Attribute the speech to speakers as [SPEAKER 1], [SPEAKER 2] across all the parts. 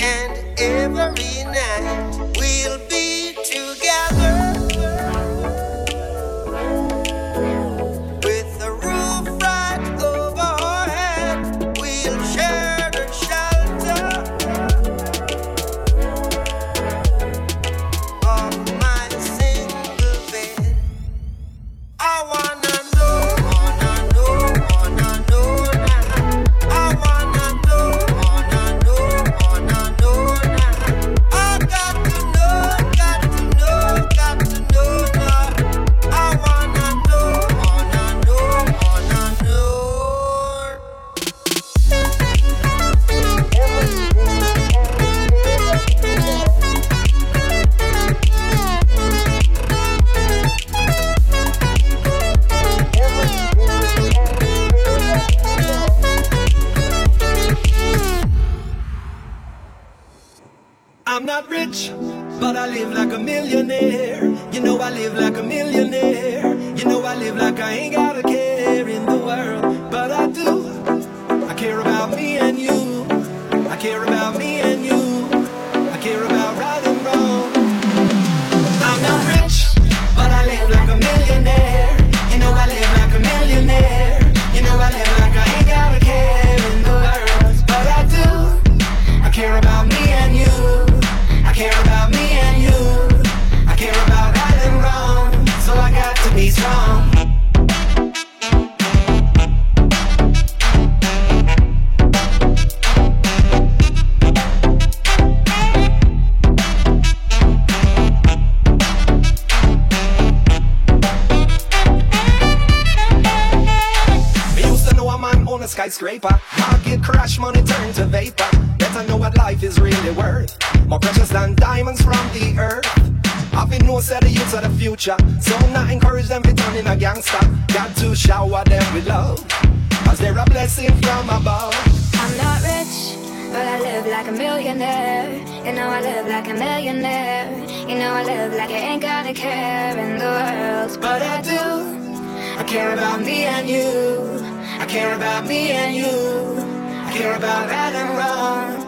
[SPEAKER 1] and every night. I
[SPEAKER 2] live like a millionaire. You know I live like a millionaire. You know I live like I ain't got a care in the world, but I do. I care about Life is really worth. More precious than diamonds from the earth. I've been no said the youths of the future. So not encourage them to turn in a gangster. Got to shower them with love. Cause they're a blessing from above.
[SPEAKER 3] I'm not rich, but I live like a millionaire. You know I live like a millionaire. You know I live like I ain't got a care in the world, but I do. I care about me and you. I care about me and you. I care about right and wrong.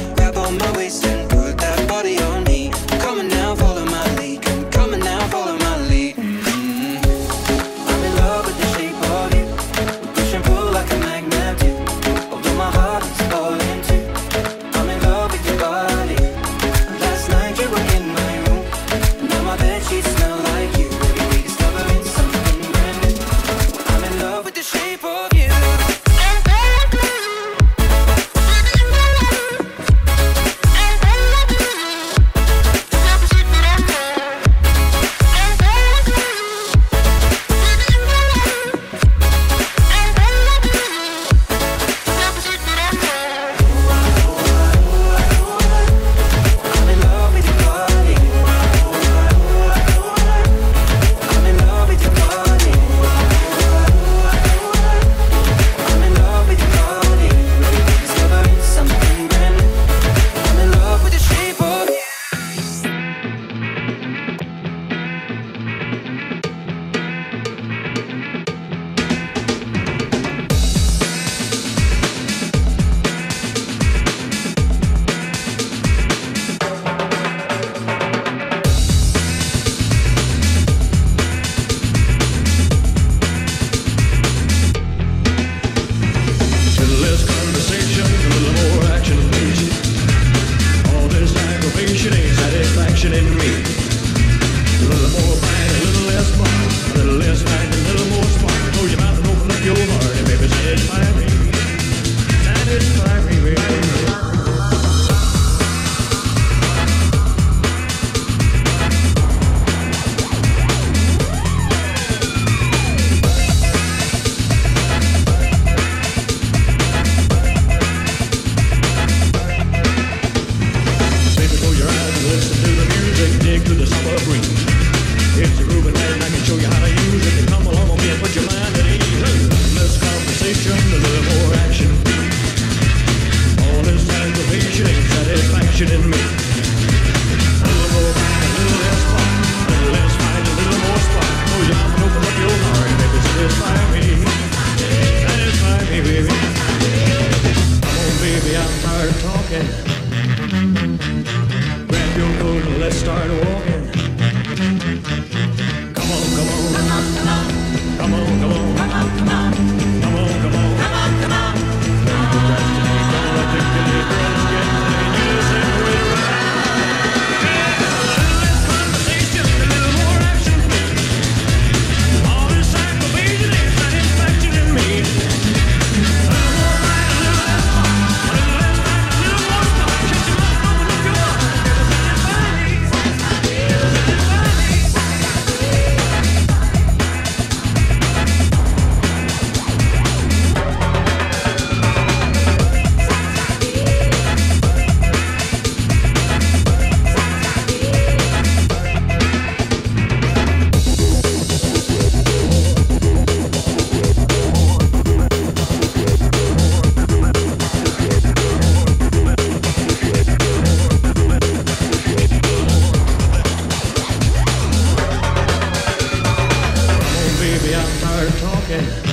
[SPEAKER 4] Okay.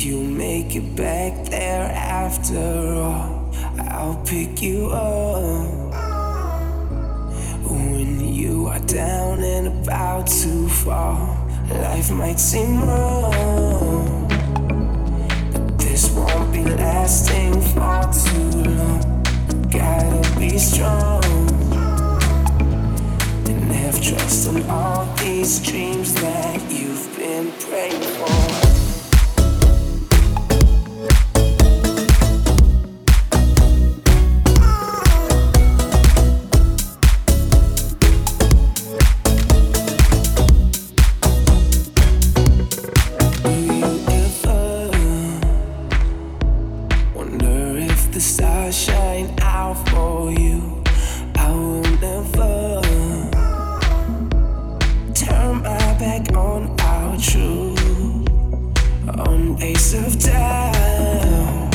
[SPEAKER 4] You'll make it back there after all? I'll pick you up when you are down and about to fall. Life might seem wrong, but this won't be lasting for too long. Gotta be strong and have trust in all these dreams that you've been praying. the stars shine out for you.
[SPEAKER 5] I will never turn my back on our truth. On Ace of Time,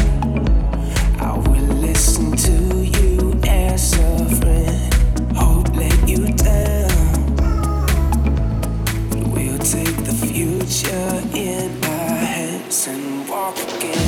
[SPEAKER 5] I will listen to you as a friend. Hope let
[SPEAKER 6] you down. We'll take the future in our hands and walk again.